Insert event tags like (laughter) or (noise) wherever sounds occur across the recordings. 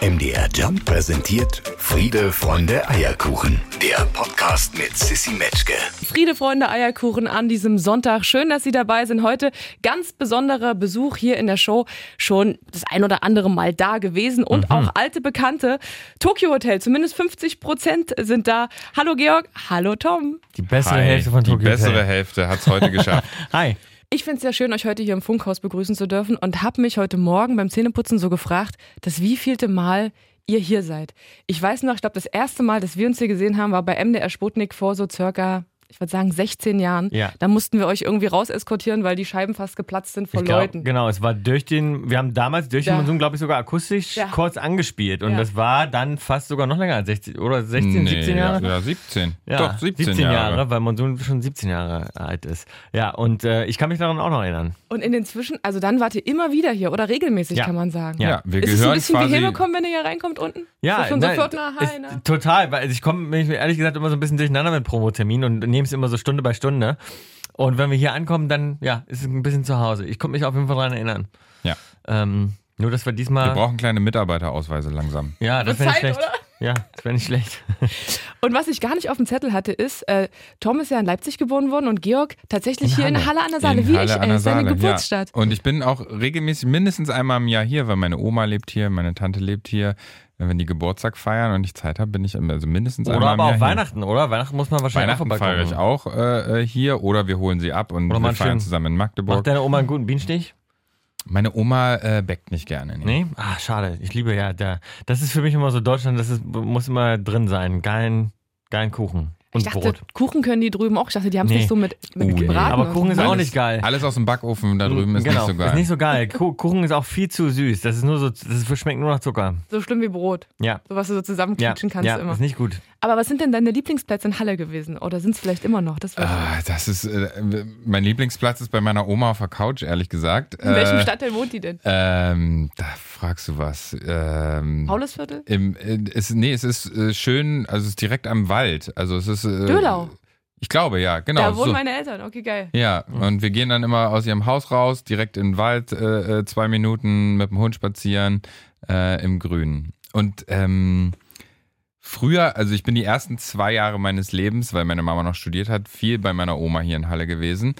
MDR Jump präsentiert Friede, Freunde, Eierkuchen. Der Podcast mit Sissy Metzke. Friede, Freunde, Eierkuchen an diesem Sonntag. Schön, dass Sie dabei sind. Heute ganz besonderer Besuch hier in der Show. Schon das ein oder andere Mal da gewesen und auch alte Bekannte. Tokyo Hotel, zumindest 50 Prozent sind da. Hallo Georg, hallo Tom. Die bessere Hi, Hälfte von Die Tokyo bessere Hotel. Hälfte hat es heute (laughs) geschafft. Hi. Ich finde es sehr schön, euch heute hier im Funkhaus begrüßen zu dürfen und habe mich heute Morgen beim Zähneputzen so gefragt, das wievielte Mal ihr hier seid. Ich weiß noch, ich glaube, das erste Mal, dass wir uns hier gesehen haben, war bei MDR Sputnik vor so circa, ich würde sagen, 16 Jahren. Ja. Da mussten wir euch irgendwie rauseskortieren, weil die Scheiben fast geplatzt sind vor glaub, Leuten. Genau, es war durch den, wir haben damals durch Ja. den Monsun, glaube ich, sogar akustisch Ja. kurz angespielt. Und Ja. das war dann fast sogar noch länger als 16 oder 16, 17 Jahre. Ja, ja 17. Ja, Doch, 17, Jahre. weil Monsun schon 17 Jahre alt ist. Ja, und äh, ich kann mich daran auch noch erinnern. Und in den Zwischen, also dann wart ihr immer wieder hier oder regelmäßig, Ja. kann man sagen. Ja, wir Ist es ein gehören bisschen wie herbekommen, wenn ihr hier reinkommt unten? Ja, so schon so nein, Viertel nach ist, Hi, ne? total, weil ich komme, bin ich mir ehrlich gesagt, immer so ein bisschen durcheinander mit Promoterminen und nehme es immer so Stunde bei Stunde. Und wenn wir hier ankommen, dann ja, ist es ein bisschen zu Hause. Ich konnte mich auf jeden Fall daran erinnern. Ja. Ähm, nur, dass wir diesmal. Wir brauchen kleine Mitarbeiterausweise langsam. ja, das wäre nicht schlecht. oder? Ja, das wäre nicht schlecht. (laughs) Und was ich gar nicht auf dem Zettel hatte, ist, äh, Tom ist ja in Leipzig geboren worden und Georg tatsächlich In hier in Halle. Halle an der Saale, In wie Halle ich, an ey, seine Geburtsstadt. Ja. Und ich bin auch regelmäßig mindestens einmal im Jahr hier, weil meine Oma lebt hier, meine Tante lebt hier. Wenn die Geburtstag feiern und ich Zeit habe, bin ich also mindestens Oder einmal aber auch hier. Weihnachten, oder? Weihnachten muss man wahrscheinlich Weihnachten auch feiere ich auch äh, äh, hier oder wir holen sie ab und Oder wir feiern zusammen in Magdeburg. Macht deine Oma einen guten Bienenstich? Meine Oma äh, bäckt nicht gerne. Nee. Nee? Ah, schade. Ich liebe ja, der, das ist für mich immer so Deutschland, das ist, muss immer drin sein. Geilen, geilen Kuchen. Und Ich dachte, Brot. Kuchen können die drüben auch. Ich dachte, die haben es Nee. nicht so mit, mit nee. gebraten. Aber und Kuchen so. ist auch nicht geil. Alles aus dem Backofen da drüben ist genau, nicht so geil. Ist nicht so geil. Ku- Kuchen ist auch viel zu süß. Das ist nur so, das schmeckt nur nach Zucker. So schlimm wie Brot. Ja. So was du so Ja, zusammenklitschen kannst ja immer. ist nicht gut. Aber was sind denn deine Lieblingsplätze in Halle gewesen? Oder sind es vielleicht immer noch? Das Ah, das ist äh, mein Lieblingsplatz ist bei meiner Oma auf der Couch, ehrlich gesagt. In welchem Äh, Stadtteil wohnt die denn? Ähm, da fragst du was. Ähm, Paulusviertel? im, äh, es, nee, es ist äh, schön, also es ist direkt am Wald. Also es ist. Äh, Dölau. Ich glaube, ja, genau. da wohnen so. meine Eltern. Okay, geil. Ja, und wir gehen dann immer aus ihrem Haus raus, direkt in den Wald, äh, äh, zwei Minuten mit dem Hund spazieren, äh, im Grünen. Und ähm, früher, also ich bin die ersten zwei Jahre meines Lebens, weil meine Mama noch studiert hat, viel bei meiner Oma hier in Halle gewesen.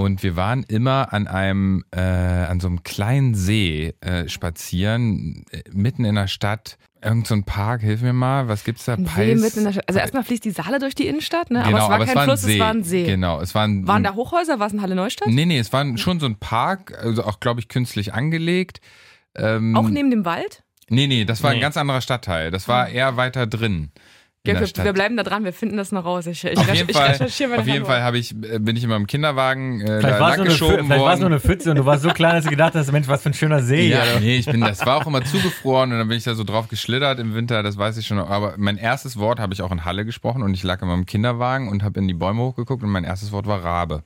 Und wir waren immer an einem, äh, an so einem kleinen See äh, spazieren, äh, mitten in der Stadt. Irgend so ein Park, hilf mir mal, was gibt's da? Ein See Peis- mitten in der Stadt. Also erstmal fließt die Saale durch die Innenstadt, ne? Genau, aber es war kein ein Fluss, See. es war ein See. Genau, es war ein, Waren da Hochhäuser? War es in Halle Neustadt? Nee, nee, es war schon so ein Park, also auch, glaube ich, künstlich angelegt. Ähm, Auch neben dem Wald? Nee, nee, das war Nee. ein ganz anderer Stadtteil. Das war eher weiter drin. In Ja, der wir, wir bleiben da dran, wir finden das noch raus. Ich, ich, auf recher- jeden ich Fall, recherchiere auf jeden Fall ich, äh, bin ich immer im Kinderwagen äh, Vielleicht da war es nur, langgeschoben vielleicht war's nur worden. eine Pfütze und du warst so klein, dass du gedacht hast, Mensch, was für ein schöner See. Ja, hier. nee, ich bin, das war auch immer zugefroren und dann bin ich da so drauf geschlittert im Winter, das weiß ich schon. noch. Aber mein erstes Wort habe ich auch in Halle gesprochen und ich lag immer im Kinderwagen und habe in die Bäume hochgeguckt und mein erstes Wort war Rabe.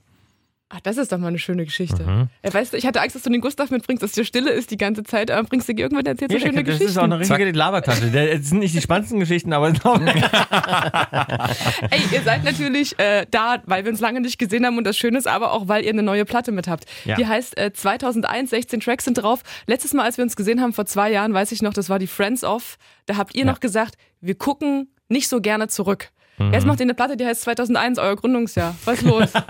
Ach, das ist doch mal eine schöne Geschichte. Mhm. Äh, weißt du, ich hatte Angst, dass du den Gustav mitbringst, dass dir Stille ist die ganze Zeit, aber bringst du irgendwann erzählst du Ja, schöne das Geschichten. ist auch eine richtige Labertasche. Es sind nicht die spannendsten Geschichten, aber es ist auch (laughs) Ey, ihr seid natürlich äh, da, weil wir uns lange nicht gesehen haben und das Schöne ist aber auch, weil ihr eine neue Platte mit habt. Ja. Die heißt äh, 2001, 16 Tracks sind drauf. Letztes Mal, als wir uns gesehen haben, vor zwei Jahren, weiß ich noch, das war die Friends of, da habt ihr noch gesagt, wir gucken nicht so gerne zurück. Mhm. Jetzt macht ihr eine Platte, die heißt 2001, euer Gründungsjahr. Was ist los? (laughs)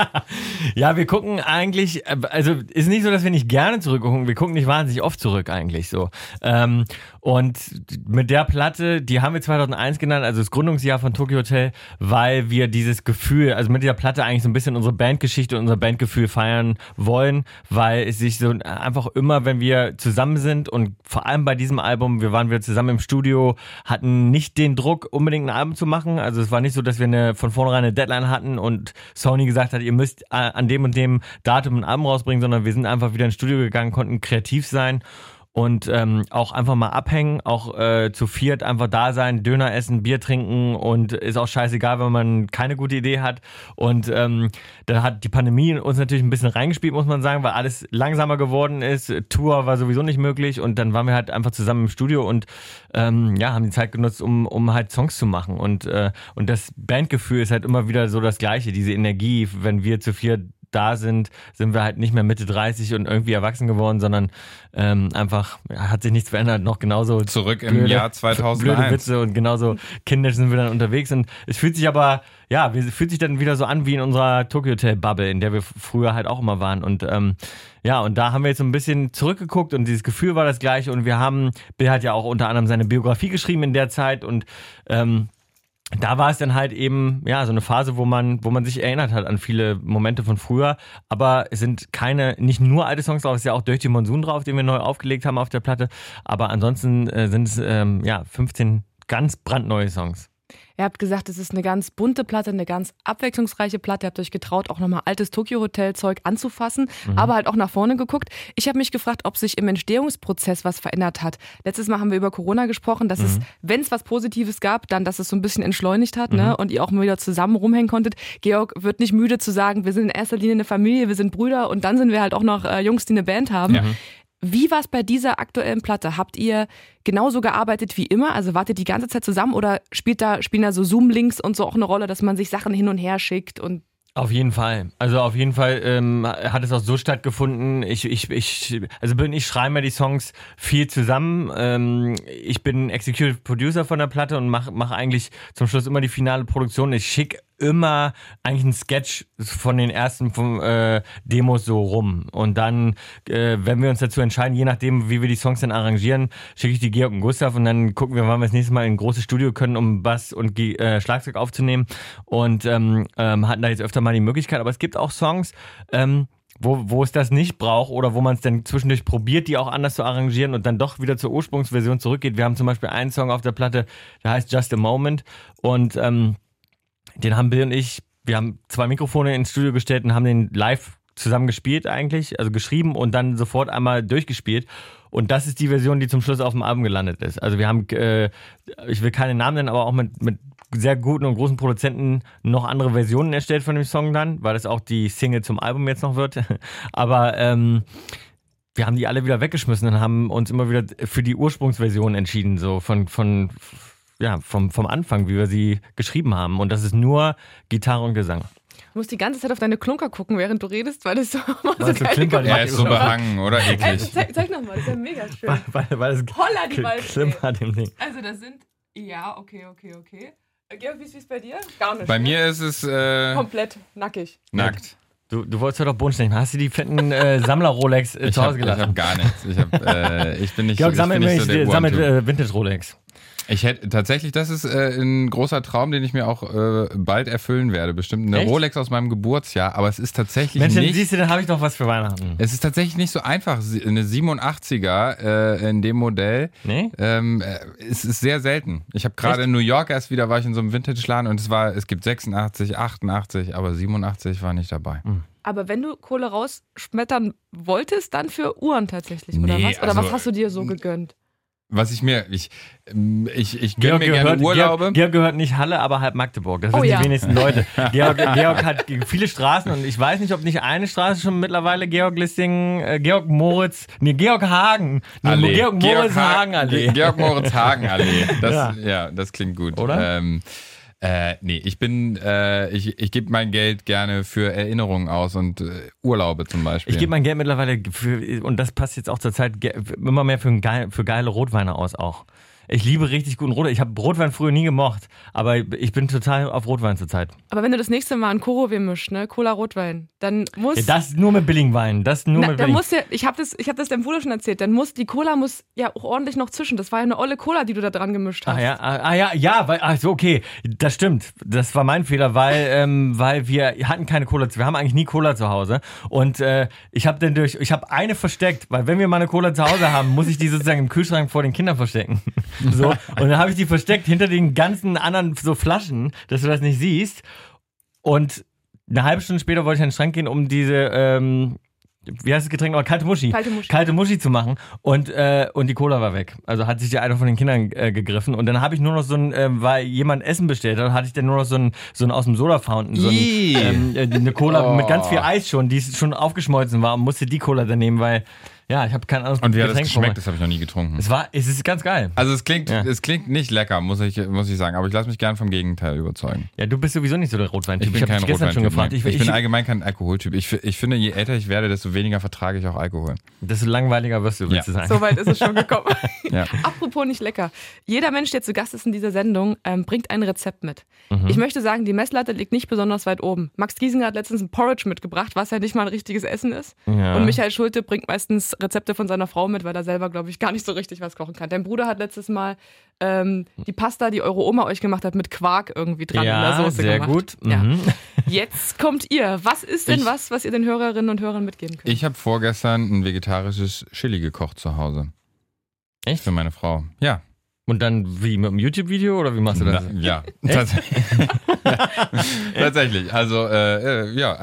Ja, wir gucken eigentlich, äh, also ist nicht so, dass wir nicht gerne zurückgucken, wir gucken nicht wahnsinnig oft zurück eigentlich so. Ähm, und mit der Platte, die haben wir 2001 genannt, also das Gründungsjahr von Tokyo Hotel, weil wir dieses Gefühl, also mit der Platte eigentlich so ein bisschen unsere Bandgeschichte und unser Bandgefühl feiern wollen, weil es sich so einfach immer, wenn wir zusammen sind und vor allem bei diesem Album, wir waren wieder zusammen im Studio, hatten nicht den Druck, unbedingt ein Album zu machen. Also es war nicht so, dass wir eine, von vornherein eine Deadline hatten und Sony gesagt hat, ihr müsst äh, an dem und dem Datum ein Album rausbringen, sondern wir sind einfach wieder ins Studio gegangen, konnten kreativ sein und ähm, auch einfach mal abhängen, auch äh, zu viert einfach da sein, Döner essen, Bier trinken und ist auch scheißegal, wenn man keine gute Idee hat. Und ähm, da hat die Pandemie uns natürlich ein bisschen reingespielt, muss man sagen, weil alles langsamer geworden ist. Tour war sowieso nicht möglich und dann waren wir halt einfach zusammen im Studio und ähm, ja, haben die Zeit genutzt, um, um halt Songs zu machen. Und, äh, und das Bandgefühl ist halt immer wieder so das Gleiche, diese Energie, wenn wir zu viert da sind, sind wir halt nicht mehr Mitte 30 und irgendwie erwachsen geworden, sondern ähm, einfach hat sich nichts verändert, noch genauso Zurück im Jahr 2001. blöde Witze und genauso kindisch sind wir dann unterwegs und es fühlt sich aber ja, es fühlt sich dann wieder so an wie in unserer Tokyo Hotel Bubble, in der wir früher halt auch immer waren und ähm, ja, und da haben wir jetzt so ein bisschen zurückgeguckt und dieses Gefühl war das gleiche und wir haben, Bill hat ja auch unter anderem seine Biografie geschrieben in der Zeit und ähm, da war es dann halt eben ja so eine Phase, wo man wo man sich erinnert hat an viele Momente von früher, aber es sind keine nicht nur alte Songs drauf, es ist ja auch durch die Monsun drauf, den wir neu aufgelegt haben auf der Platte, aber ansonsten äh, sind es ähm, ja 15 ganz brandneue Songs. Ihr habt gesagt, es ist eine ganz bunte Platte, eine ganz abwechslungsreiche Platte. Ihr habt euch getraut, auch nochmal altes Tokyo-Hotel-Zeug anzufassen, mhm. aber halt auch nach vorne geguckt. Ich habe mich gefragt, ob sich im Entstehungsprozess was verändert hat. Letztes Mal haben wir über Corona gesprochen, dass mhm. es, wenn es was Positives gab, dann, dass es so ein bisschen entschleunigt hat ne? mhm. ne? und ihr auch mal wieder zusammen rumhängen konntet. Georg wird nicht müde zu sagen, wir sind in erster Linie eine Familie, wir sind Brüder und dann sind wir halt auch noch äh, Jungs, die eine Band haben. Ja. Wie war es bei dieser aktuellen Platte? Habt ihr genauso gearbeitet wie immer? Also wartet die ganze Zeit zusammen oder spielt da, spielen da so Zoom-Links und so auch eine Rolle, dass man sich Sachen hin und her schickt und auf jeden Fall. Also auf jeden Fall ähm, hat es auch so stattgefunden. Ich, ich, ich, also bin ich schreibe mir die Songs viel zusammen. Ähm, ich bin Executive Producer von der Platte und mache mach eigentlich zum Schluss immer die finale Produktion. Ich schicke immer eigentlich ein Sketch von den ersten vom, äh, Demos so rum. Und dann, äh, wenn wir uns dazu entscheiden, je nachdem, wie wir die Songs dann arrangieren, schicke ich die Georg und Gustav und dann gucken wir, wann wir das nächste Mal in ein großes Studio können, um Bass und äh, Schlagzeug aufzunehmen. Und ähm, ähm, hatten da jetzt öfter mal die Möglichkeit. Aber es gibt auch Songs, ähm, wo, wo es das nicht braucht oder wo man es dann zwischendurch probiert, die auch anders zu arrangieren und dann doch wieder zur Ursprungsversion zurückgeht. Wir haben zum Beispiel einen Song auf der Platte, der heißt Just a Moment und ähm, den haben Bill und ich, wir haben zwei Mikrofone ins Studio gestellt und haben den live zusammen gespielt eigentlich, also geschrieben und dann sofort einmal durchgespielt. Und das ist die Version, die zum Schluss auf dem Album gelandet ist. Also wir haben, äh, ich will keine Namen nennen, aber auch mit, mit sehr guten und großen Produzenten noch andere Versionen erstellt von dem Song dann, weil das auch die Single zum Album jetzt noch wird. (laughs) aber ähm, wir haben die alle wieder weggeschmissen und haben uns immer wieder für die Ursprungsversion entschieden, so von, von ja, vom, vom Anfang, wie wir sie geschrieben haben. Und das ist nur Gitarre und Gesang. Du musst die ganze Zeit auf deine Klunker gucken, während du redest, weil das so, (laughs) weil so klimpert. Er ist so behangen, oder eklig. Ey, zeig, zeig nochmal, das ist ja mega schön. Weil, weil, weil es Holla die klimpert im Ding. Also das sind, ja, okay, okay, okay. Äh, Georg, wie ist es bei dir? Gar nicht. Bei ne? mir ist es... Äh, Komplett nackig. Nackt. Du, du wolltest doch Bodenstein. Hast du die fetten äh, (laughs) Sammler-Rolex äh, zu Hause gelassen? Ich habe gar nichts. Ich, hab, äh, ich bin nicht, Georg, ich sammelt, bin nicht so der sammelt äh, Vintage-Rolex. Ich hätte tatsächlich, das ist äh, ein großer Traum, den ich mir auch äh, bald erfüllen werde. Bestimmt eine Echt? Rolex aus meinem Geburtsjahr, aber es ist tatsächlich Mensch, nicht. siehst du, dann habe ich doch was für Weihnachten. Es ist tatsächlich nicht so einfach. Eine 87er äh, in dem Modell. Nee. Ähm, äh, es ist sehr selten. Ich habe gerade in New York erst wieder war ich in so einem Vintage-Laden und es war, es gibt 86, 88, aber 87 war nicht dabei. Mhm. Aber wenn du Kohle rausschmettern wolltest, dann für Uhren tatsächlich, oder nee, was? Oder also, was hast du dir so gegönnt? Was ich mir, ich, ich, ich gönne mir gehört, gerne Urlaube. Georg, Georg, gehört nicht Halle, aber halb Magdeburg. Das sind oh, die ja. wenigsten Leute. (laughs) Georg, Georg, hat viele Straßen und ich weiß nicht, ob nicht eine Straße schon mittlerweile Georg Lissing, äh, Georg Moritz, nee, Georg Hagen. Nee, Allee. Georg Moritz Hagen Allee. Georg Moritz Hagen Allee. (laughs) Das, ja. ja. das klingt gut. Oder? Ähm, äh, nee, ich bin, äh, ich, ich gebe mein Geld gerne für Erinnerungen aus und äh, Urlaube zum Beispiel. Ich gebe mein Geld mittlerweile für, und das passt jetzt auch zur Zeit, immer mehr für, geil, für geile Rotweine aus auch. Ich liebe richtig guten Rotwein. Ich habe Rotwein früher nie gemocht, aber ich bin total auf Rotwein zurzeit. Aber wenn du das nächste Mal ein Korowe mischst, ne, Cola Rotwein, dann muss ja, das nur mit Billingwein, das nur Na, mit Billing. Muss ja, ich habe das, ich habe das deinem Bruder schon erzählt. Dann muss die Cola muss ja auch ordentlich noch zwischen. Das war ja eine olle Cola, die du da dran gemischt hast. Ah ja, ah, ah ja, ja, weil, ach so okay, das stimmt. Das war mein Fehler, weil (laughs) ähm, weil wir hatten keine Cola. Wir haben eigentlich nie Cola zu Hause und äh, ich habe dann durch, ich habe eine versteckt, weil wenn wir mal eine Cola zu Hause haben, muss ich die sozusagen im Kühlschrank vor den Kindern verstecken. (laughs) so und dann habe ich die versteckt hinter den ganzen anderen so Flaschen, dass du das nicht siehst. Und eine halbe Stunde später wollte ich in den Schrank gehen, um diese, ähm, wie heißt das Getränk noch? Kalte Muschi. Kalte Muschi. Kalte Muschi zu machen. Und, äh, und die Cola war weg. Also hat sich die eine von den Kindern äh, gegriffen. Und dann habe ich nur noch so ein, äh, weil jemand Essen bestellt hat, hatte ich dann nur noch so ein, so ein aus dem Soda Fountain, so ein, ähm, äh, eine Cola oh. (laughs) mit ganz viel Eis schon, die schon aufgeschmolzen war und musste die Cola dann nehmen, weil Ja, ich habe keine Ahnung. Und wie hat das geschmeckt? Das habe ich noch nie getrunken. Es war, es ist ganz geil. Also es klingt, Ja. es klingt nicht lecker, muss ich, muss ich sagen. Aber ich lasse mich gern vom Gegenteil überzeugen. Ja, du bist sowieso nicht so der Rotweintyp. Ich bin hab kein dich gestern schon Rotweintyp. Ich, Ich, bin allgemein kein Alkoholtyp. Ich, ich finde, je älter ich werde, desto weniger vertrage ich auch Alkohol. desto langweiliger wirst du, willst Ja. du sagen. So weit ist es schon gekommen. (laughs) Ja. Apropos nicht lecker. Jeder Mensch, der zu Gast ist in dieser Sendung, ähm, bringt ein Rezept mit. Mhm. Ich möchte sagen, die Messlatte liegt nicht besonders weit oben. Max Giesinger hat letztens ein Porridge mitgebracht, was ja nicht mal ein richtiges Essen ist. Ja. Und Michael Schulte bringt meistens Rezepte von seiner Frau mit, weil er selber, glaube ich, gar nicht so richtig was kochen kann. Dein Bruder hat letztes Mal ähm, die Pasta, die eure Oma euch gemacht hat, mit Quark irgendwie dran in der ja, Soße sehr gemacht. gut. Ja. Mhm. Jetzt kommt ihr. Was ist denn Ich- was, was ihr den Hörerinnen und Hörern mitgeben könnt? Ich habe vorgestern ein vegetarisches Chili gekocht zu Hause. Echt? Für meine Frau. Ja. Und dann wie, mit einem YouTube-Video oder wie machst du das? Na, ja, (laughs) tatsächlich. (laughs) tatsächlich. Also, äh, äh, ja,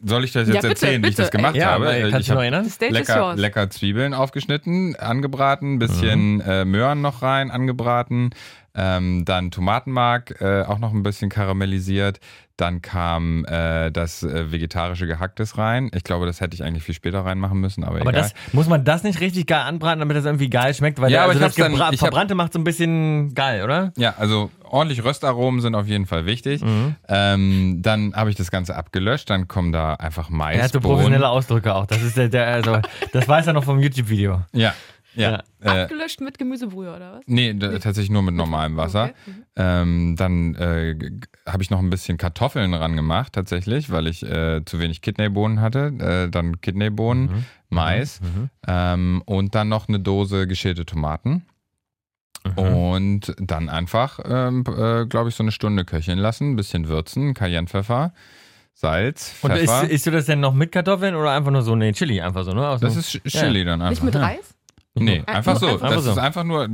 soll ich das jetzt Ja, bitte, erzählen, wie ich bitte, das gemacht. Ja, habe? Äh, kannst ich du noch erinnern? Lecker, lecker Zwiebeln aufgeschnitten, angebraten, bisschen Mhm. äh, Möhren noch rein, angebraten, ähm, dann Tomatenmark äh, auch noch ein bisschen karamellisiert. Dann kam äh, das äh, vegetarische Gehacktes rein. Ich glaube, das hätte ich eigentlich viel später reinmachen müssen, aber, Aber egal. das, muss man das nicht richtig geil anbraten, damit das irgendwie geil schmeckt? Weil Ja, der- aber also das dann- hab- Verbrannte macht so ein bisschen geil, oder? Ja, also ordentlich Röstaromen sind auf jeden Fall wichtig. Mhm. Ähm, dann habe ich das Ganze abgelöscht, dann kommen da einfach Mais. Er hat so professionelle Ausdrücke auch. Das ist der, der also, (laughs) das weiß er noch vom YouTube-Video. Ja, ja. Äh, Abgelöscht mit Gemüsebrühe oder was? nee, d- tatsächlich nur mit normalem Wasser. Okay. Mhm. Ähm, dann äh, habe ich noch ein bisschen Kartoffeln ran gemacht, tatsächlich, weil ich äh, zu wenig Kidneybohnen hatte. Äh, dann Kidneybohnen, Mhm. Mais ähm, und dann noch eine Dose geschälte Tomaten. Mhm. Und dann einfach, ähm, äh, glaube ich, so eine Stunde köcheln lassen, ein bisschen würzen, Cayennepfeffer, Salz, Und Pfeffer. isst, isst du das denn noch mit Kartoffeln oder einfach nur so, nee, Chili einfach so, ne? Aus das ist Chili dann einfach. Nicht mit ja. Reis? Nee, einfach so. einfach das so. ist einfach nur,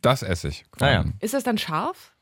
das esse ich. Ah, ja. Ist das dann scharf?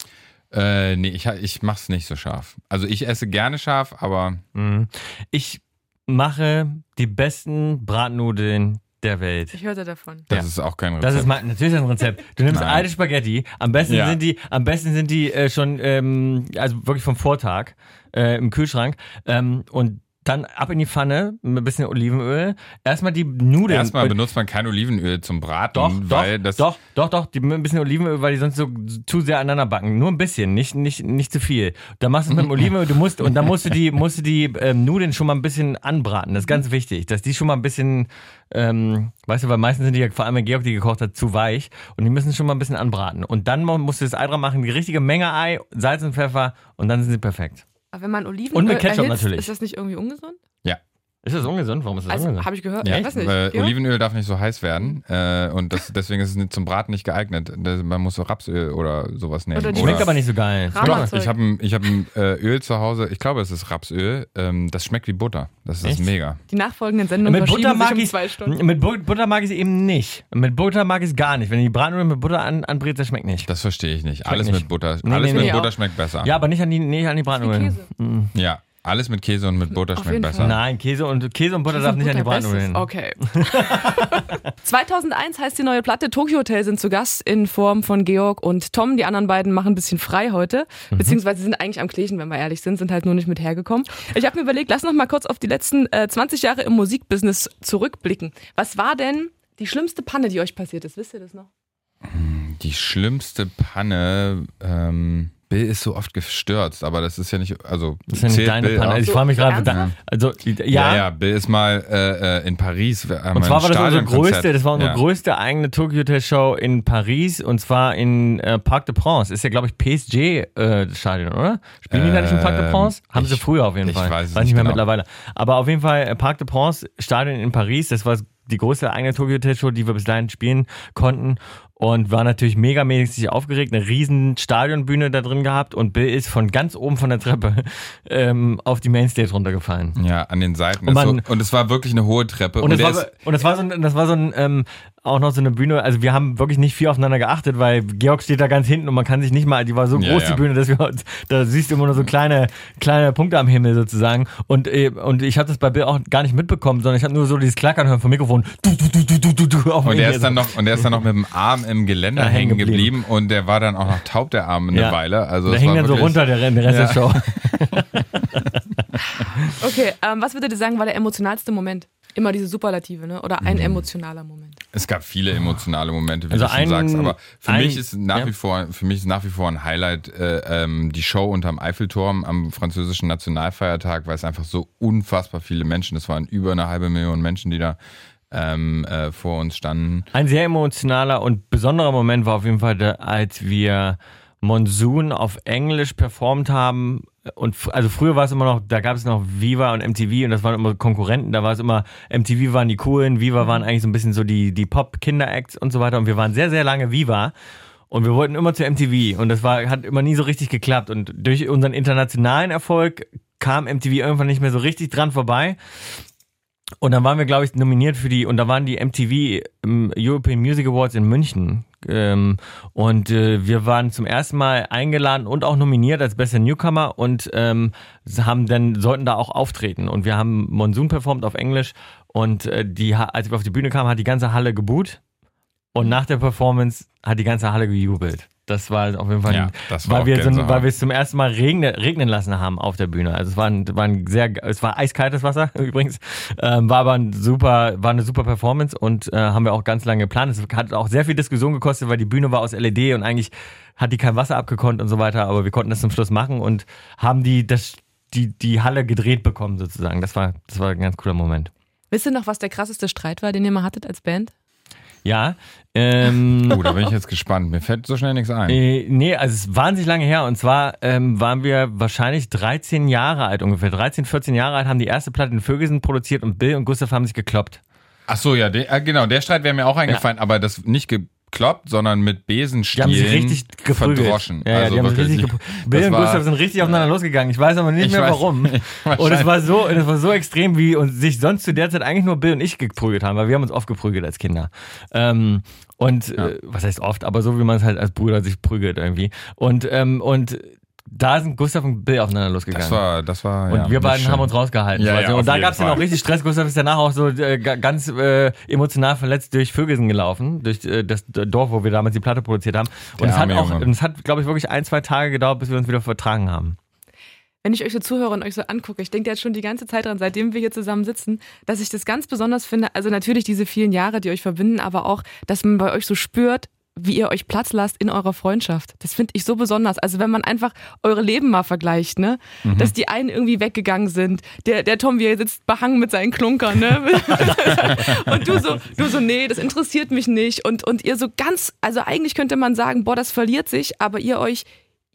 Äh, nee, ich, ich mach's nicht so scharf. Also ich esse gerne scharf, aber Mhm. Ich mache die besten Bratnudeln der Welt. Ich hörte davon. das Ja. ist auch kein Rezept. Das ist mein, natürlich ein Rezept. Du nimmst Nein. alte Spaghetti. Am besten Ja. sind die, am besten sind die äh, schon, ähm, also wirklich vom Vortag äh, im Kühlschrank. Ähm, und dann ab in die Pfanne mit ein bisschen Olivenöl. Erstmal die Nudeln. Erstmal benutzt man kein Olivenöl zum Braten, doch, weil doch, das doch, doch, doch, die mit ein bisschen Olivenöl, weil die sonst so zu sehr aneinander backen. Nur ein bisschen, nicht, nicht, nicht zu viel. Dann machst du es mit dem (laughs) Olivenöl, du musst, und dann musst du die, musst du die ähm, Nudeln schon mal ein bisschen anbraten. Das ist ganz wichtig, dass die schon mal ein bisschen, ähm, weißt du, weil meistens sind die ja, vor allem wenn Georg die gekocht hat, zu weich und die müssen schon mal ein bisschen anbraten. Und dann musst du das Ei dran machen, die richtige Menge Ei, Salz und Pfeffer und dann sind sie perfekt. Aber wenn man Olivenöl Und mit Ketchup erhitzt, natürlich. ist das nicht irgendwie ungesund? Ist das ungesund? Warum ist das Also, ungesund? habe ich gehört. Ja, ich weiß nicht. weil Ja? Olivenöl darf nicht so heiß werden äh, und das, deswegen ist es nicht- zum Braten nicht geeignet. Das, man muss so Rapsöl oder sowas nehmen. Oder die Schmeckt aber nicht so geil. Doch, ich habe ein, ich hab ein äh, Öl zu Hause, ich glaube, es ist Rapsöl. Ähm, das schmeckt wie Butter. Das ist Echt? mega. Die nachfolgenden Sendungen Mit Butter mag sich um ich zwei Stunden. Mit Bu- Butter mag ich es eben nicht. Mit Butter mag ich es gar nicht. Wenn die Bratnudeln mit Butter an, anbrätst, das schmeckt nicht. Das verstehe ich nicht. Alles nicht. mit Butter. Nee, alles nee, mit nee. Butter Auch. schmeckt besser. Ja, aber nicht an die, nicht an die Bratnudeln. Käse. Ja, alles mit Käse und mit Butter schmeckt besser. Fall. Nein, Käse und Käse und Butter darf nicht an die Butter, Bratnudeln. Bestes. Okay. (laughs) (laughs) 2001 heißt die neue Platte. Tokyo Hotel sind zu Gast in Form von Georg und Tom. Die anderen beiden machen ein bisschen frei heute. Mhm. Beziehungsweise sind eigentlich am Klechen, wenn wir ehrlich sind, sind halt nur nicht mit hergekommen. Ich habe mir überlegt, lass noch mal kurz auf die letzten äh, 20 Jahre im Musikbusiness zurückblicken. Was war denn die schlimmste Panne, die euch passiert ist? Wisst ihr das noch? Die schlimmste Panne, ähm, Bill ist so oft gestürzt, aber das ist ja nicht, also Das ist ja nicht zählt deine Bill Panne. auch? Also ich frage mich gerade, ernsthaft? also Ja, ja, ja, Bill ist mal äh, äh, in Paris. Und zwar war das unsere größte, das war unsere ja. größte eigene Tokyo Hotel Show in Paris und zwar in äh, Parc de Prince. Ist ja glaube ich PSG äh, Stadion, oder? Spielen die da nicht im Parc de Ähm, Prince? Haben sie ich- früher auf jeden ich Fall. weiß es nicht nicht mehr genau. mittlerweile. Aber auf jeden Fall äh, Parc de Prince Stadion in Paris. Das war die größte eigene Tokyo Hotel Show, die wir bis dahin spielen konnten. Und war natürlich megamäßig aufgeregt, eine riesen Stadionbühne da drin gehabt und Bill ist von ganz oben von der Treppe (laughs) ähm, auf die Mainstage runtergefallen. Ja, an den Seiten. Und man- so, und es war wirklich eine hohe Treppe. Und, das der war, ist, und das war so ein, das war so ein ähm, auch noch so eine Bühne, also wir haben wirklich nicht viel aufeinander geachtet, weil Georg steht da ganz hinten und man kann sich nicht mal, die war so Ja, groß, ja. die Bühne, dass wir uns, da siehst du immer nur so kleine, kleine Punkte am Himmel sozusagen. Und, äh, und ich habe das bei Bill auch gar nicht mitbekommen, sondern ich habe nur so dieses Klackern hören vom Mikrofon. Du, du, du, du, du, du, du, auf und der ist dann noch, und der ist dann noch mit dem Arm im Geländer Ja, hängen geblieben. geblieben. und der war dann auch noch taub, der Arm, eine Ja. Weile. Also Der hing war dann so runter, der, der Rest Ja. der Show. (laughs) (laughs) Okay, ähm, was würdet ihr sagen, war der emotionalste Moment? Immer diese Superlative, ne? Oder ein emotionaler Moment. Es gab viele emotionale Momente, wie Also du schon ein- sagst, aber für ein- mich ist nach ja. wie vor, für mich ist nach wie vor ein Highlight äh, ähm, die Show unterm Eiffelturm am französischen Nationalfeiertag, weil es einfach so unfassbar viele Menschen, es waren über eine halbe Million Menschen, die da ähm, äh, vor uns standen. Ein sehr emotionaler und besonderer Moment war auf jeden Fall, als wir Monsoon auf Englisch performt haben. Und also früher war es immer noch, da gab es noch Viva und MTV und das waren immer Konkurrenten. Da war es immer, MTV waren die coolen, Viva waren eigentlich so ein bisschen so die, die Pop-Kinder-Acts und so weiter. Und wir waren sehr, sehr lange Viva. Und wir wollten immer zu MTV und das war, hat immer nie so richtig geklappt. Und durch unseren internationalen Erfolg kam MTV irgendwann nicht mehr so richtig dran vorbei. Und dann waren wir, glaube ich, nominiert für die, und da waren die MTV European Music Awards in München. Ähm, und äh, wir waren zum ersten Mal eingeladen und auch nominiert als bester Newcomer und ähm, haben dann, sollten da auch auftreten. Und wir haben Monsoon performt auf Englisch und äh, die, als wir auf die Bühne kamen, hat die ganze Halle geboot. Und nach der Performance hat die ganze Halle gejubelt. Das war auf jeden Fall, Ja, das war weil wir so, weil wir es zum ersten Mal regnen, regnen lassen haben auf der Bühne. Also es war ein, war ein sehr, es war eiskaltes Wasser (laughs) übrigens, ähm, war aber ein super, war eine super Performance und äh, haben wir auch ganz lange geplant. Es hat auch sehr viel Diskussion gekostet, weil die Bühne war aus LED und eigentlich hat die kein Wasser abgekonnt und so weiter, aber wir konnten das zum Schluss machen und haben die, das, die, die Halle gedreht bekommen sozusagen. Das war, das war ein ganz cooler Moment. Wisst ihr noch, was der krasseste Streit war, den ihr mal hattet als Band? Ja, ähm, (laughs) Oh, da bin ich jetzt gespannt. Mir fällt so schnell nichts ein. Äh, nee, also es ist wahnsinnig lange her. Und zwar ähm, waren wir wahrscheinlich 13 Jahre alt ungefähr. 13, 14 Jahre alt, haben die erste Platte in Vögelsen produziert und Bill und Gustav haben sich gekloppt. Ach so, ja, der, äh, genau, der Streit wäre mir auch eingefallen, aber das nicht gekloppt, sondern mit Die Besenstielen haben sich richtig geprügelt. verdroschen. Ja, ja, also die haben wirklich, richtig Bill und Gustav sind richtig aufeinander losgegangen. Ich weiß aber nicht Ich mehr weiß- warum. (laughs) Und es war so, es war so extrem, wie uns sich sonst zu der Zeit eigentlich nur Bill und ich geprügelt haben, weil wir haben uns oft geprügelt als Kinder. Ähm, und äh, was heißt oft, aber so wie man es halt als Brüder sich prügelt irgendwie. Und ähm, und da sind Gustav und Bill aufeinander losgegangen. Das war, das war. Und ja, wir beiden schön. haben uns rausgehalten. Ja, ja, auf und da gab es dann auch richtig Stress. Gustav ist danach auch so äh, ga- ganz äh, emotional verletzt durch Vögelsen gelaufen, durch äh, das Dorf, wo wir damals die Platte produziert haben. Und es hat auch, und es hat, glaube ich, wirklich ein, zwei Tage gedauert, bis wir uns wieder vertragen haben. Wenn ich euch so zuhöre und euch so angucke, ich denke jetzt schon die ganze Zeit dran, seitdem wir hier zusammen sitzen, dass ich das ganz besonders finde. Also natürlich diese vielen Jahre, die euch verbinden, aber auch, dass man bei euch so spürt, wie ihr euch Platz lasst in eurer Freundschaft. Das finde ich so besonders. Also wenn man einfach eure Leben mal vergleicht, ne? Dass die einen irgendwie weggegangen sind. Der, der Tom, wie er sitzt, behangen mit seinen Klunkern, ne? (laughs) und du so, du so, nee, das interessiert mich nicht. Und, und ihr so ganz, also eigentlich könnte man sagen, boah, das verliert sich, aber ihr euch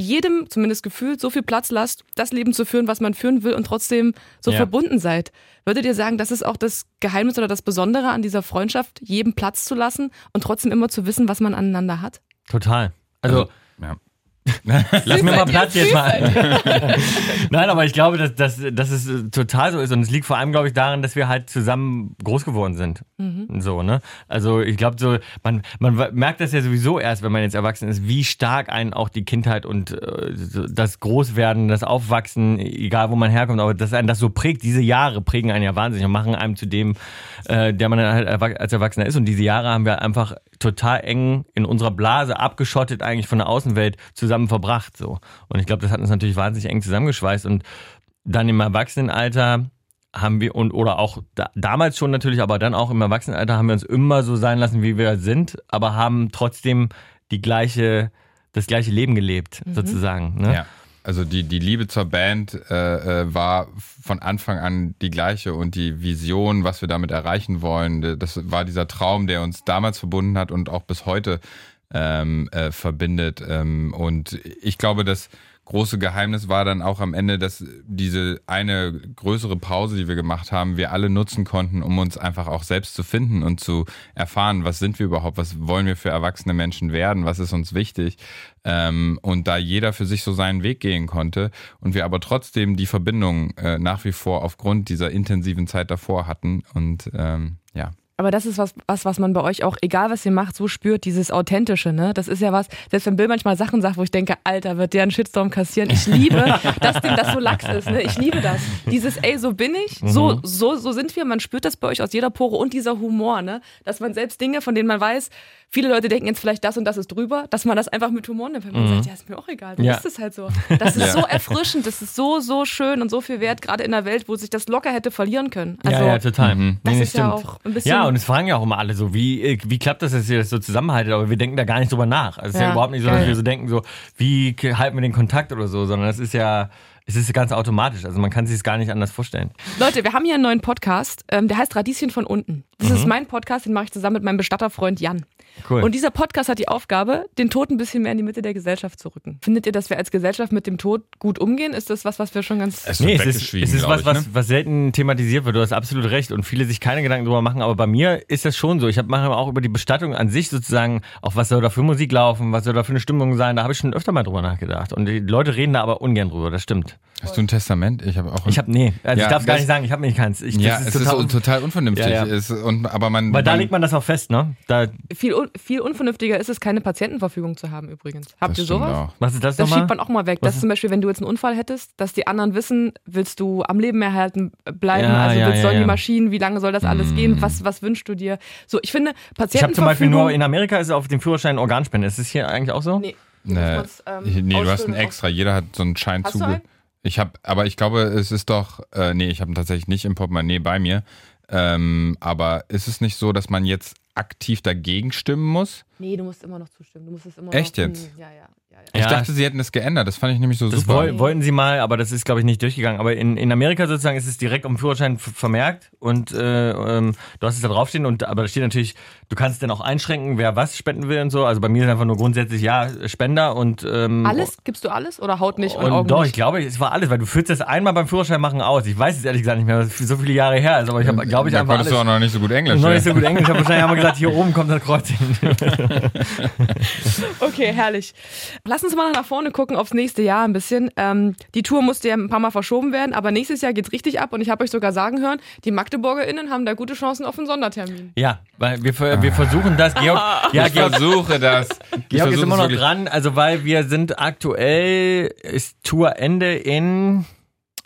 jedem, zumindest gefühlt, so viel Platz lasst, das Leben zu führen, was man führen will und trotzdem so Ja. verbunden seid. Würdet ihr sagen, das ist auch das Geheimnis oder das Besondere an dieser Freundschaft, jedem Platz zu lassen und trotzdem immer zu wissen, was man aneinander hat? Total. Also, Ja. (laughs) lass mir mal Platz jetzt mal. (laughs) Nein, aber ich glaube, dass, dass, dass es total so ist. Und es liegt vor allem, glaube ich, daran, dass wir halt zusammen groß geworden sind. So, ne? Also ich glaube, so, man, man merkt das ja sowieso erst, wenn man jetzt erwachsen ist, wie stark einen auch die Kindheit und äh, das Großwerden, das Aufwachsen, egal wo man herkommt, aber dass einen das so prägt, diese Jahre prägen einen ja wahnsinnig und machen einem zu dem, äh, der man dann halt als Erwachsener ist. Und diese Jahre haben wir einfach total eng in unserer Blase abgeschottet eigentlich von der Außenwelt zusammen verbracht. So. Und ich glaube, das hat uns natürlich wahnsinnig eng zusammengeschweißt. Und dann im Erwachsenenalter haben wir und oder auch da, damals schon natürlich, aber dann auch im Erwachsenenalter haben wir uns immer so sein lassen, wie wir sind, aber haben trotzdem die gleiche, das gleiche Leben gelebt, sozusagen. Ne? Ja. Also die, die Liebe zur Band äh, äh, war von Anfang an die gleiche und die Vision, was wir damit erreichen wollen, das war dieser Traum, der uns damals verbunden hat und auch bis heute ähm, äh, verbindet. Ähm, und ich glaube, das große Geheimnis war dann auch am Ende, dass diese eine größere Pause, die wir gemacht haben, wir alle nutzen konnten, um uns einfach auch selbst zu finden und zu erfahren, was sind wir überhaupt, was wollen wir für erwachsene Menschen werden, was ist uns wichtig. Ähm, und da jeder für sich so seinen Weg gehen konnte und wir aber trotzdem die Verbindung äh, nach wie vor aufgrund dieser intensiven Zeit davor hatten. Und ähm, ja. Aber das ist was, was, was man bei euch auch, egal was ihr macht, so spürt, dieses Authentische, ne? Das ist ja was, selbst wenn Bill manchmal Sachen sagt, wo ich denke, Alter, wird der einen Shitstorm kassieren. Ich liebe, (laughs) dass dem das so lax ist, ne? Ich liebe das. Dieses, ey, so bin ich, so, so, so sind wir. Man spürt das bei euch aus jeder Pore und dieser Humor, ne? Dass man selbst Dinge, von denen man weiß, viele Leute denken jetzt vielleicht, das und das ist drüber, dass man das einfach mit Humor nimmt. Weil man sagt, ja, ist mir auch egal, dann Ja. ist es halt so. (laughs) Das ist so erfrischend, das ist so, so schön und so viel wert, gerade in einer Welt, wo sich das locker hätte verlieren können. Also, ja, ja, total. Mhm. das nee, ist ja stimmt. auch ein bisschen. Ja, und es fragen ja auch immer alle so, wie, äh, wie klappt das, dass ihr das so zusammenhaltet? Aber wir denken da gar nicht drüber nach. Also es ist ja Ja, überhaupt nicht so, dass wir so denken, so, wie halten wir den Kontakt oder so, sondern es ist ja, es ist ganz automatisch. Also man kann sich es gar nicht anders vorstellen. Leute, wir haben hier einen neuen Podcast, ähm, der heißt Radieschen von unten. Das Mhm. ist mein Podcast, den mache ich zusammen mit meinem Bestatterfreund Jan. Cool. Und dieser Podcast hat die Aufgabe, den Tod ein bisschen mehr in die Mitte der Gesellschaft zu rücken. Findet ihr, dass wir als Gesellschaft mit dem Tod gut umgehen? Ist das was, was wir schon ganz. Es Nee, es ist, es ist was, ich, was, ne? was selten thematisiert wird. Du hast absolut recht und viele sich keine Gedanken drüber machen. Aber bei mir ist das schon so. Ich mache auch über die Bestattung an sich sozusagen, auch was soll da für Musik laufen, was soll da für eine Stimmung sein. Da habe ich schon öfter mal drüber nachgedacht. Und die Leute reden da aber ungern drüber. Das stimmt. Hast du ein Testament? Ich habe auch. Ich habe nee, also Ja, ich darf gar das- nicht sagen, ich habe nicht keins. Ich, ja, das es ist total, ist total unvernünftig. Ja, ja. Es, und, aber man, weil da man, legt man das auch fest, ne? Da, Viel, un viel unvernünftiger ist es, keine Patientenverfügung zu haben übrigens. Habt das ihr sowas? auch. was ist das, Das nochmal? schiebt man auch mal weg. Was Dass ist- zum Beispiel, wenn du jetzt einen Unfall hättest, dass die anderen wissen, willst du am Leben erhalten bleiben? Ja, also ja, willst, ja, sollen die. Maschinen, wie lange soll das alles Mm. gehen? Was, was wünschst du dir? So, ich finde, Ich habe zum Patientenverfügung. Beispiel nur in Amerika ist auf dem Führerschein Organspende. Ist es hier eigentlich auch so? Nee. Nee, ähm, nee du hast einen extra. Jeder hat so einen Schein zuge. Ich habe, aber ich glaube, es ist doch, äh, nee, ich habe ihn tatsächlich nicht im Portemonnaie bei mir. Ähm, aber ist es nicht so, dass man jetzt aktiv dagegen stimmen muss? Nee, du musst immer noch zustimmen. Du musst es immer Echt noch, jetzt? Hm, Ja, ja, ja. ja. Ich Ja. dachte, sie hätten es geändert. Das fand ich nämlich so Das super. woll, wollten sie mal, aber das ist, glaube ich, nicht durchgegangen. Aber in, in Amerika sozusagen ist es direkt um Führerschein vermerkt und äh, ähm, du hast es da draufstehen und aber da steht natürlich, du kannst dann auch einschränken, wer was spenden will und so. Also bei mir ist einfach nur grundsätzlich ja Spender und ähm, Alles? Gibst du alles oder Haut nicht und, und Augen doch, ich nicht? glaube, es war alles, weil du führst das einmal beim Führerschein machen aus. Ich weiß es ehrlich gesagt nicht mehr, was so viele Jahre her ist, aber ich habe, glaube ich, da einfach konntest alles. du auch noch nicht so gut Englisch. noch nicht so gut Englisch. Ich habe wahrscheinlich einmal gesagt, hier oben kommt das Kreuz hin. (laughs) (laughs) Okay, herrlich. Lass uns mal nach vorne gucken aufs nächste Jahr ein bisschen. Ähm, die Tour musste ja ein paar Mal verschoben werden, aber nächstes Jahr geht's richtig ab und ich habe euch sogar sagen hören, die MagdeburgerInnen haben da gute Chancen auf einen Sondertermin. Ja, weil wir, wir versuchen das. Georg, (laughs) ja, Ich Georg, versuche das. Ich Georg ist immer noch wirklich. dran, also weil wir sind aktuell, ist Tourende in,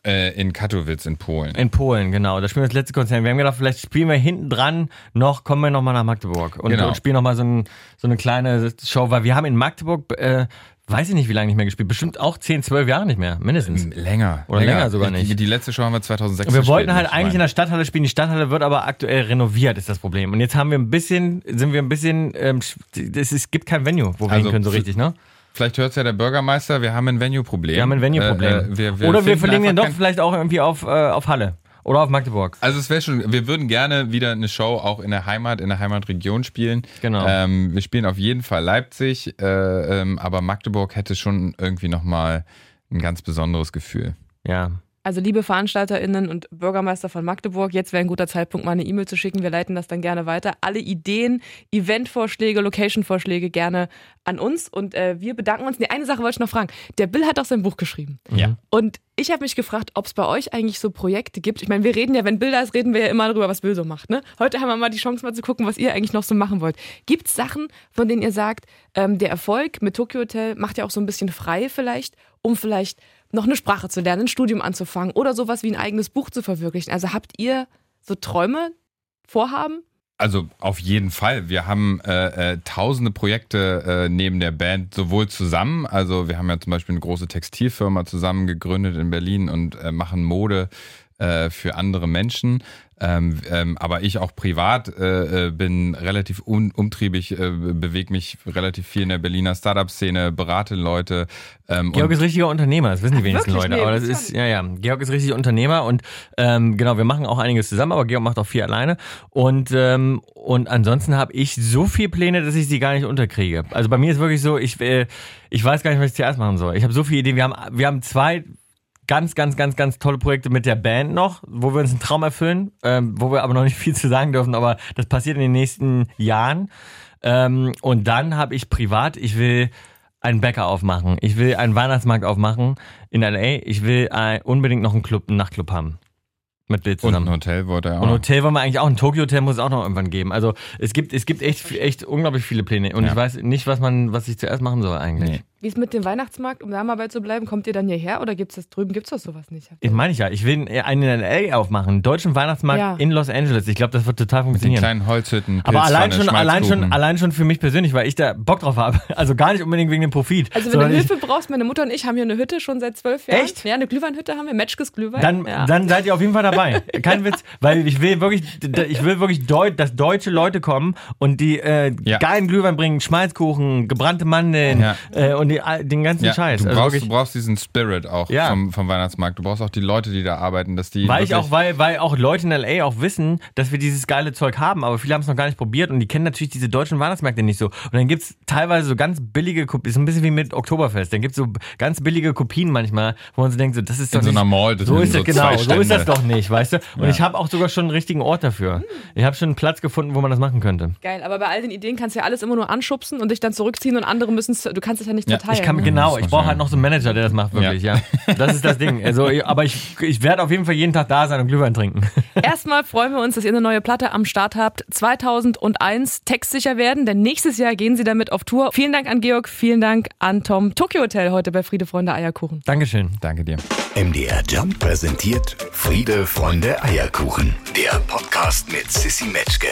Äh, in Katowice in Polen. in Polen, genau. Da spielen wir das letzte Konzert. Wir haben gedacht, vielleicht spielen wir hinten dran noch, kommen wir nochmal nach Magdeburg und, Genau. und spielen nochmal so, ein, so eine kleine Show, weil wir haben in Magdeburg, äh, weiß ich nicht, wie lange nicht mehr gespielt, bestimmt auch 10, 12 Jahre nicht mehr, mindestens. Länger. Oder länger sogar nicht. Die, die letzte Show haben wir 2006 Und wir wollten halt ich eigentlich in der Stadthalle spielen. Die Stadthalle wird aber aktuell renoviert, ist das Problem. Und jetzt haben wir ein bisschen, sind wir ein bisschen, ähm, es ist, gibt kein Venue, wo wir Also hin können so richtig, ne? Vielleicht hört es ja der Bürgermeister, wir haben ein Venue-Problem. Wir haben ein Venue-Problem. Äh, äh, Oder wir verlegen den doch vielleicht auch irgendwie auf, äh, auf Halle. Oder auf Magdeburg. Also es wäre schon, wir würden gerne wieder eine Show auch in der Heimat, in der Heimatregion spielen. Genau. Ähm, wir spielen auf jeden Fall Leipzig, äh, ähm, aber Magdeburg hätte schon irgendwie nochmal ein ganz besonderes Gefühl. Ja. Also liebe VeranstalterInnen und Bürgermeister von Magdeburg, jetzt wäre ein guter Zeitpunkt, mal eine E-Mail zu schicken. Wir leiten das dann gerne weiter. Alle Ideen, Eventvorschläge, Location-Vorschläge gerne an uns. Und äh, wir bedanken uns. Nee, eine Sache wollte ich noch fragen. Der Bill hat doch sein Buch geschrieben. Ja. Und ich habe mich gefragt, ob es bei euch eigentlich so Projekte gibt. Ich meine, wir reden ja, wenn Bill da ist, reden wir ja immer darüber, was Bill so macht. Ne? Heute haben wir mal die Chance, mal zu gucken, was ihr eigentlich noch so machen wollt. Gibt es Sachen, von denen ihr sagt, ähm, der Erfolg mit Tokyo Hotel macht ja auch so ein bisschen frei vielleicht, um vielleicht noch eine Sprache zu lernen, ein Studium anzufangen oder sowas wie ein eigenes Buch zu verwirklichen? Also habt ihr so Träume, Vorhaben? Also auf jeden Fall. Wir haben äh, äh, tausende Projekte äh, neben der Band sowohl zusammen, also wir haben ja zum Beispiel eine große Textilfirma zusammen gegründet in Berlin und äh, machen Mode äh, für andere Menschen. Ähm, ähm, aber ich auch privat äh, äh, bin relativ un umtriebig, äh, bewege mich relativ viel in der Berliner Startup-Szene, berate Leute. Ähm, Georg und ist richtiger Unternehmer, das wissen die wenigsten wirklich? Leute. Nee, aber das ist, ja, ja. Georg ist richtig Unternehmer und ähm, genau, wir machen auch einiges zusammen, aber Georg macht auch viel alleine. Und, ähm, und ansonsten habe ich so viele Pläne, dass ich sie gar nicht unterkriege. Also bei mir ist wirklich so, ich, äh, ich weiß gar nicht, was ich zuerst machen soll. Ich habe so viele Ideen. Wir haben, wir haben zwei ganz, ganz, ganz, ganz tolle Projekte mit der Band noch, wo wir uns einen Traum erfüllen, ähm, wo wir aber noch nicht (laughs) viel zu sagen dürfen, aber das passiert in den nächsten Jahren. Ähm, und dann habe ich privat, ich will einen Bäcker aufmachen, ich will einen Weihnachtsmarkt aufmachen in LA, ich will äh, unbedingt noch einen Club, einen Nachtclub haben. Mit Bill und zusammen. ein Hotel wollte er auch. Und. Hotel wollen wir eigentlich auch, ein Tokyo-Hotel muss es auch noch irgendwann geben. Also es gibt, es gibt echt, echt unglaublich viele Pläne. Und Ja. ich weiß nicht, was man, was ich zuerst machen soll eigentlich. Nee. Wie ist mit dem Weihnachtsmarkt, um da mal bei zu bleiben? Kommt ihr dann hierher oder gibt es das drüben? Gibt es doch sowas nicht? Ich meine ich ja, ich will einen in LA aufmachen, einen deutschen Weihnachtsmarkt Ja. in Los Angeles. Ich glaube, das wird total Mit den funktionieren. kleinen Holzhütten. Aber allein schon, allein schon, allein schon für mich persönlich, weil ich da Bock drauf habe. (laughs) Also gar nicht unbedingt wegen dem Profit. Also wenn du Hilfe brauchst, meine Mutter und ich haben hier eine Hütte schon seit zwölf Jahren. Echt? Ja, eine Glühweinhütte haben wir, Matschkes Glühwein. dann, ja. dann seid ihr auf jeden Fall dabei. (laughs) Kein Witz, weil ich will wirklich, ich will wirklich, deut, dass deutsche Leute kommen und die äh, Ja. geilen Glühwein bringen, Schmalzkuchen, gebrannte Mandeln Ja. äh, und die, den ganzen Ja, Scheiß. du, Also brauchst, wirklich- du brauchst diesen Spirit auch Ja. vom, vom Weihnachtsmarkt. Du brauchst auch die Leute, die da arbeiten, dass die. Weil ich auch, weil, weil auch Leute in LA auch wissen, dass wir dieses geile Zeug haben, aber viele haben es noch gar nicht probiert und die kennen natürlich diese deutschen Weihnachtsmärkte nicht so. Und dann gibt's teilweise so ganz billige Kopien, so ein bisschen wie mit Oktoberfest, dann gibt's so ganz billige Kopien manchmal, wo man so denkt, so, das ist doch In so nicht, einer Mall, das so ist so das, genau, zwei so ist das Stände. doch nicht, weißt du? Und Ja. ich habe auch sogar schon einen richtigen Ort dafür. Ich habe schon einen Platz gefunden, wo man das machen könnte. Geil, aber bei all den Ideen kannst du ja alles immer nur anschubsen und dich dann zurückziehen und andere müssen es, du kannst es ja nicht Ja, verteilen. Ich kann, genau, ich brauche halt noch so einen Manager, der das macht, wirklich, ja. Das ist das Ding. Also, aber ich, ich werde auf jeden Fall jeden Tag da sein und Glühwein trinken. (laughs) Erstmal freuen wir uns, dass ihr eine neue Platte am Start habt. 2001 textsicher werden, denn nächstes Jahr gehen sie damit auf Tour. Vielen Dank an Georg, vielen Dank an Tom. Tokyo Hotel heute bei Friede, Freunde, Eierkuchen. Dankeschön. Danke dir. MDR Jump präsentiert Friede, Freunde, Eierkuchen. Der Podcast mit Sissy Metzke.